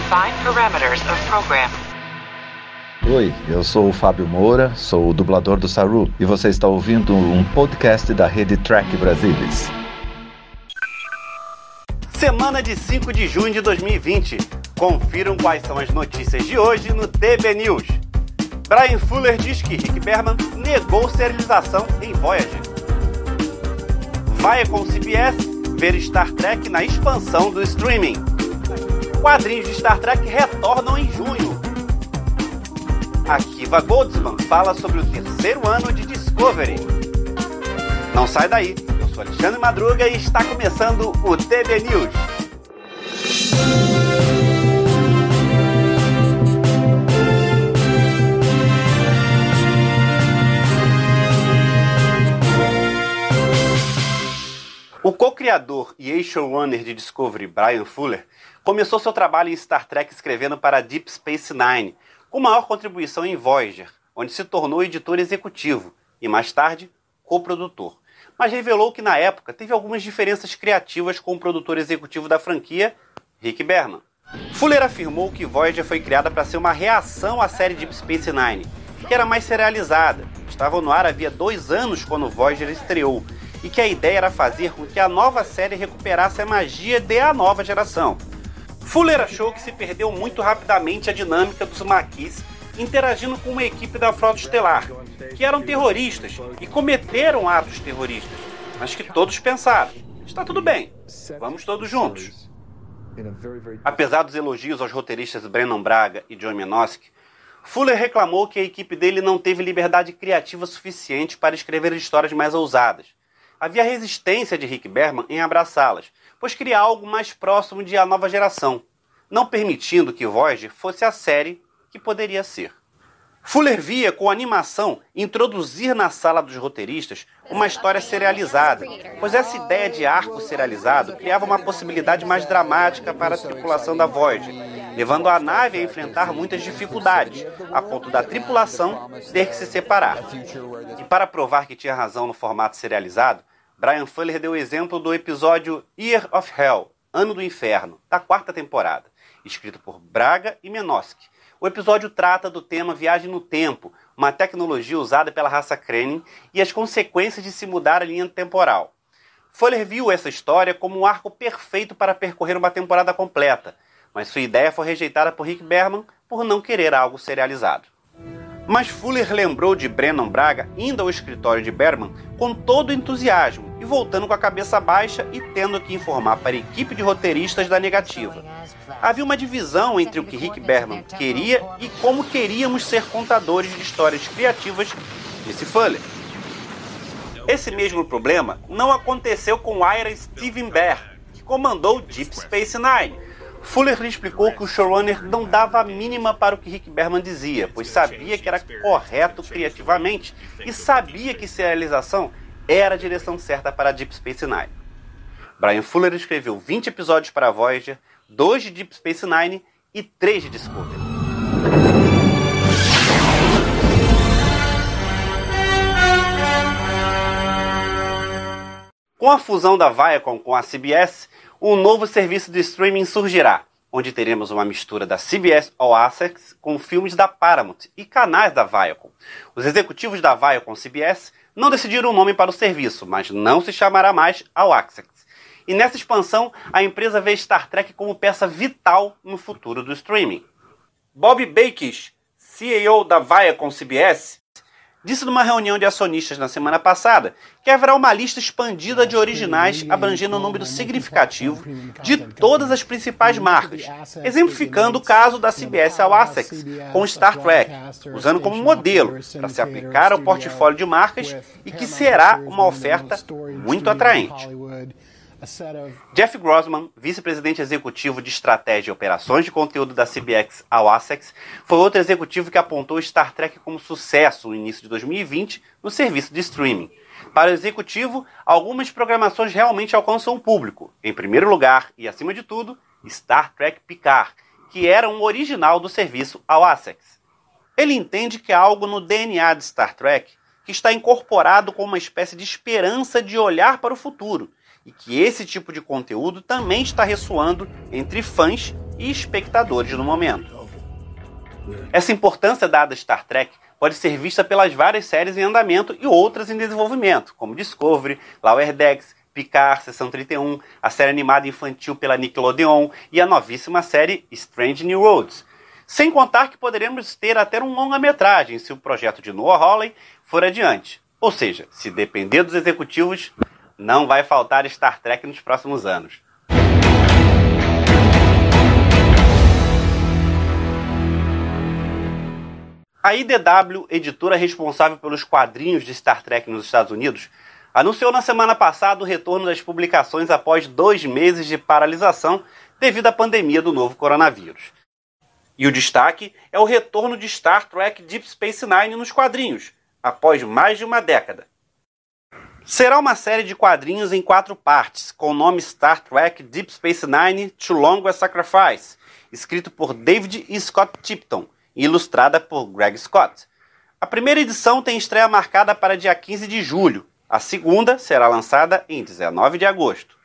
Define parameters of program. Oi, eu sou o Fábio Moura, sou o dublador do Saru e você está ouvindo um podcast da rede Track Brasilis. Semana de 5 de junho de 2020. Confiram quais são as notícias de hoje no TB News. Brian Fuller diz que Rick Berman negou serialização em Voyager. Viacom CBS ver Star Trek na expansão do streaming. Quadrinhos de Star Trek retornam em junho. Akiva Goldsman fala sobre o terceiro ano de Discovery. Não sai daí, eu sou Alexandre Madruga e está começando o TB News. Co-criador e ex-showrunner de Discovery, Brian Fuller, começou seu trabalho em Star Trek escrevendo para Deep Space Nine, com maior contribuição em Voyager, onde se tornou editor executivo e, mais tarde, coprodutor. Mas revelou que, na época, teve algumas diferenças criativas com o produtor executivo da franquia, Rick Berman. Fuller afirmou que Voyager foi criada para ser uma reação à série Deep Space Nine, que era mais serializada. Estava no ar havia dois anos quando Voyager estreou, e que a ideia era fazer com que a nova série recuperasse a magia de a nova geração. Fuller achou que se perdeu muito rapidamente a dinâmica dos maquis interagindo com uma equipe da Frota Estelar, que eram terroristas e cometeram atos terroristas, mas que todos pensaram: está tudo bem, vamos todos juntos. Apesar dos elogios aos roteiristas Brennan Braga e John Menosky, Fuller reclamou que a equipe dele não teve liberdade criativa suficiente para escrever histórias mais ousadas havia resistência de Rick Berman em abraçá-las, pois queria algo mais próximo de A Nova Geração, não permitindo que Voyager fosse a série que poderia ser. Fuller via com animação introduzir na sala dos roteiristas uma história serializada, pois essa ideia de arco serializado criava uma possibilidade mais dramática para a tripulação da Voyager, levando a nave a enfrentar muitas dificuldades, a ponto da tripulação ter que se separar. E para provar que tinha razão no formato serializado, Brian Fuller deu o exemplo do episódio Year of Hell, Ano do Inferno, da quarta temporada, escrito por Braga e Menosky. O episódio trata do tema viagem no tempo, uma tecnologia usada pela raça Krenin e as consequências de se mudar a linha temporal. Fuller viu essa história como um arco perfeito para percorrer uma temporada completa, mas sua ideia foi rejeitada por Rick Berman por não querer algo serializado. Mas Fuller lembrou de Brennan Braga indo ao escritório de Berman com todo entusiasmo e voltando com a cabeça baixa e tendo que informar para a equipe de roteiristas da negativa. Havia uma divisão entre o que Rick Berman queria e como queríamos ser contadores de histórias criativas, disse Fuller. Esse mesmo problema não aconteceu com Ira Steven Bear, que comandou Deep Space Nine Fuller lhe explicou que o showrunner não dava a mínima para o que Rick Berman dizia, pois sabia que era correto criativamente e sabia que serialização era a direção certa para Deep Space Nine. Brian Fuller escreveu 20 episódios para Voyager, 2 de Deep Space Nine e 3 de Discovery. Com a fusão da Viacom com a CBS, um novo serviço de streaming surgirá, onde teremos uma mistura da CBS All Access com filmes da Paramount e canais da Viacom. Os executivos da Viacom CBS não decidiram o nome para o serviço, mas não se chamará mais All Access. E nessa expansão, a empresa vê Star Trek como peça vital no futuro do streaming. Bob Bakish, CEO da Viacom CBS, disse numa reunião de acionistas na semana passada que haverá uma lista expandida de originais abrangendo um número significativo de todas as principais marcas, exemplificando o caso da CBS ao Essex com Star Trek, usando como modelo para se aplicar ao portfólio de marcas e que será uma oferta muito atraente. Jeff Grossman, vice-presidente executivo de estratégia e operações de conteúdo da CBX ao Essex, foi outro executivo que apontou Star Trek como sucesso no início de 2020 no serviço de streaming. Para o executivo, algumas programações realmente alcançam o público. Em primeiro lugar, e acima de tudo, Star Trek Picard, que era um original do serviço ao Essex. Ele entende que há algo no DNA de Star Trek que está incorporado com uma espécie de esperança de olhar para o futuro e que esse tipo de conteúdo também está ressoando entre fãs e espectadores no momento. Essa importância dada a Star Trek pode ser vista pelas várias séries em andamento e outras em desenvolvimento, como Discovery, Lower Decks, Picard, Sessão 31, a série animada infantil pela Nickelodeon e a novíssima série Strange New Worlds. Sem contar que poderemos ter até um longa-metragem se o projeto de Noah Hawley for adiante. Ou seja, se depender dos executivos, não vai faltar Star Trek nos próximos anos. A IDW, editora responsável pelos quadrinhos de Star Trek nos Estados Unidos, anunciou na semana passada o retorno das publicações após dois meses de paralisação devido à pandemia do novo coronavírus. E o destaque é o retorno de Star Trek Deep Space Nine nos quadrinhos, após mais de uma década. Será uma série de quadrinhos em quatro partes, com o nome Star Trek Deep Space Nine Too Long a Sacrifice, escrito por David e Scott Tipton e ilustrada por Greg Scott. A primeira edição tem estreia marcada para dia 15 de julho. A segunda será lançada em 19 de agosto.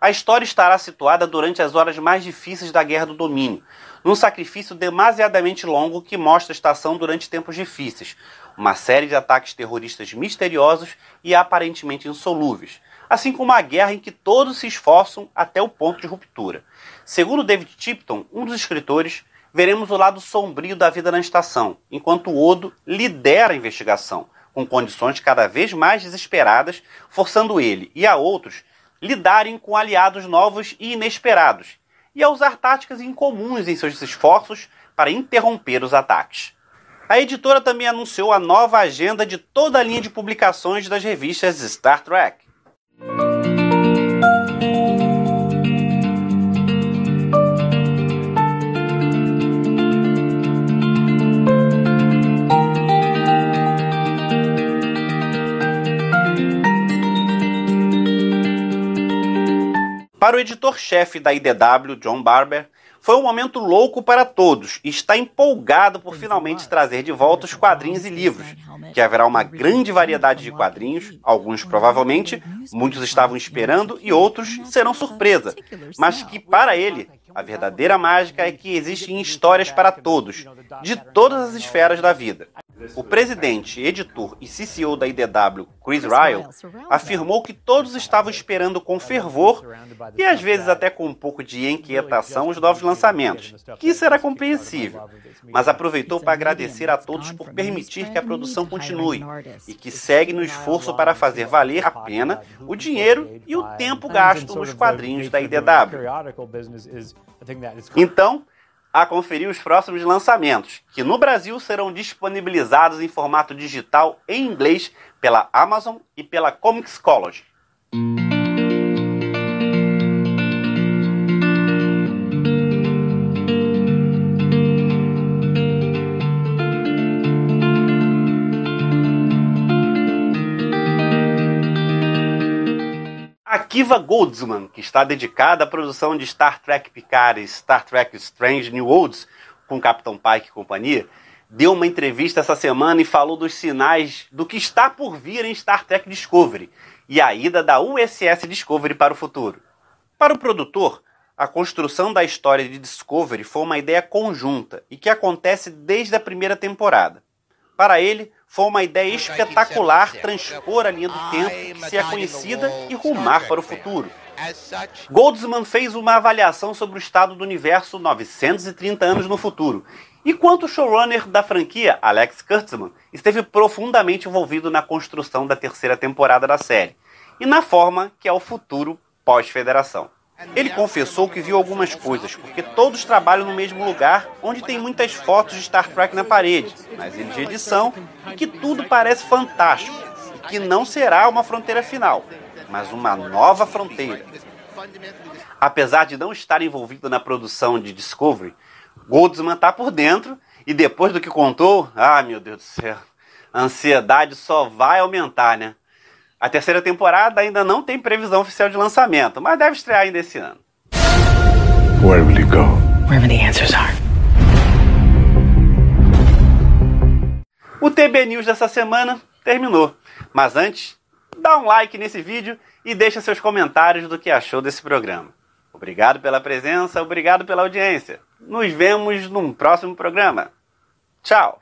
A história estará situada durante as horas mais difíceis da Guerra do Domínio, num sacrifício demasiadamente longo que mostra a estação durante tempos difíceis, uma série de ataques terroristas misteriosos e aparentemente insolúveis, assim como uma guerra em que todos se esforçam até o ponto de ruptura. Segundo David Tipton, um dos escritores, veremos o lado sombrio da vida na estação, enquanto Odo lidera a investigação, com condições cada vez mais desesperadas, forçando ele e a outros lidarem com aliados novos e inesperados, e a usar táticas incomuns em seus esforços para interromper os ataques. A editora também anunciou a nova agenda de toda a linha de publicações das revistas Star Trek. Para o editor-chefe da IDW, John Barber, foi um momento louco para todos e está empolgado por finalmente trazer de volta os quadrinhos e livros, que haverá uma grande variedade de quadrinhos, alguns provavelmente, muitos estavam esperando e outros serão surpresa, mas que para ele a verdadeira mágica é que existem histórias para todos, de todas as esferas da vida. O presidente, editor e CCO da IDW, Chris Ryle, afirmou que todos estavam esperando com fervor e às vezes até com um pouco de inquietação os novos lançamentos, que isso era compreensível, mas aproveitou para agradecer a todos por permitir que a produção continue e que segue no esforço para fazer valer a pena o dinheiro e o tempo gasto nos quadrinhos da IDW. Então, a conferir os próximos lançamentos, que no Brasil serão disponibilizados em formato digital em inglês pela Amazon e pela Comixology. A Kiva Goldsman, que está dedicada à produção de Star Trek Picard e Star Trek Strange New Worlds com Capitão Pike e companhia, deu uma entrevista essa semana e falou dos sinais do que está por vir em Star Trek Discovery e a ida da USS Discovery para o futuro. Para o produtor, a construção da história de Discovery foi uma ideia conjunta e que acontece desde a primeira temporada. Para ele, foi uma ideia espetacular transpor a linha do tempo que se é conhecida e rumar para o futuro. Goldsman fez uma avaliação sobre o estado do universo 930 anos no futuro, enquanto o showrunner da franquia, Alex Kurtzman, esteve profundamente envolvido na construção da terceira temporada da série e na forma que é o futuro pós-federação. Ele confessou que viu algumas coisas, porque todos trabalham no mesmo lugar, onde tem muitas fotos de Star Trek na parede, nas ilhas de edição, e que tudo parece fantástico, e que não será uma fronteira final, mas uma nova fronteira. Apesar de não estar envolvido na produção de Discovery, Goldsman está por dentro, e depois do que contou, ah meu Deus do céu, a ansiedade só vai aumentar, né? A terceira temporada ainda não tem previsão oficial de lançamento, mas deve estrear ainda esse ano. Where will you go? Wherever the answers are. O TB News dessa semana terminou. Mas antes, dá um like nesse vídeo e deixa seus comentários do que achou desse programa. Obrigado pela presença, obrigado pela audiência. Nos vemos num próximo programa. Tchau!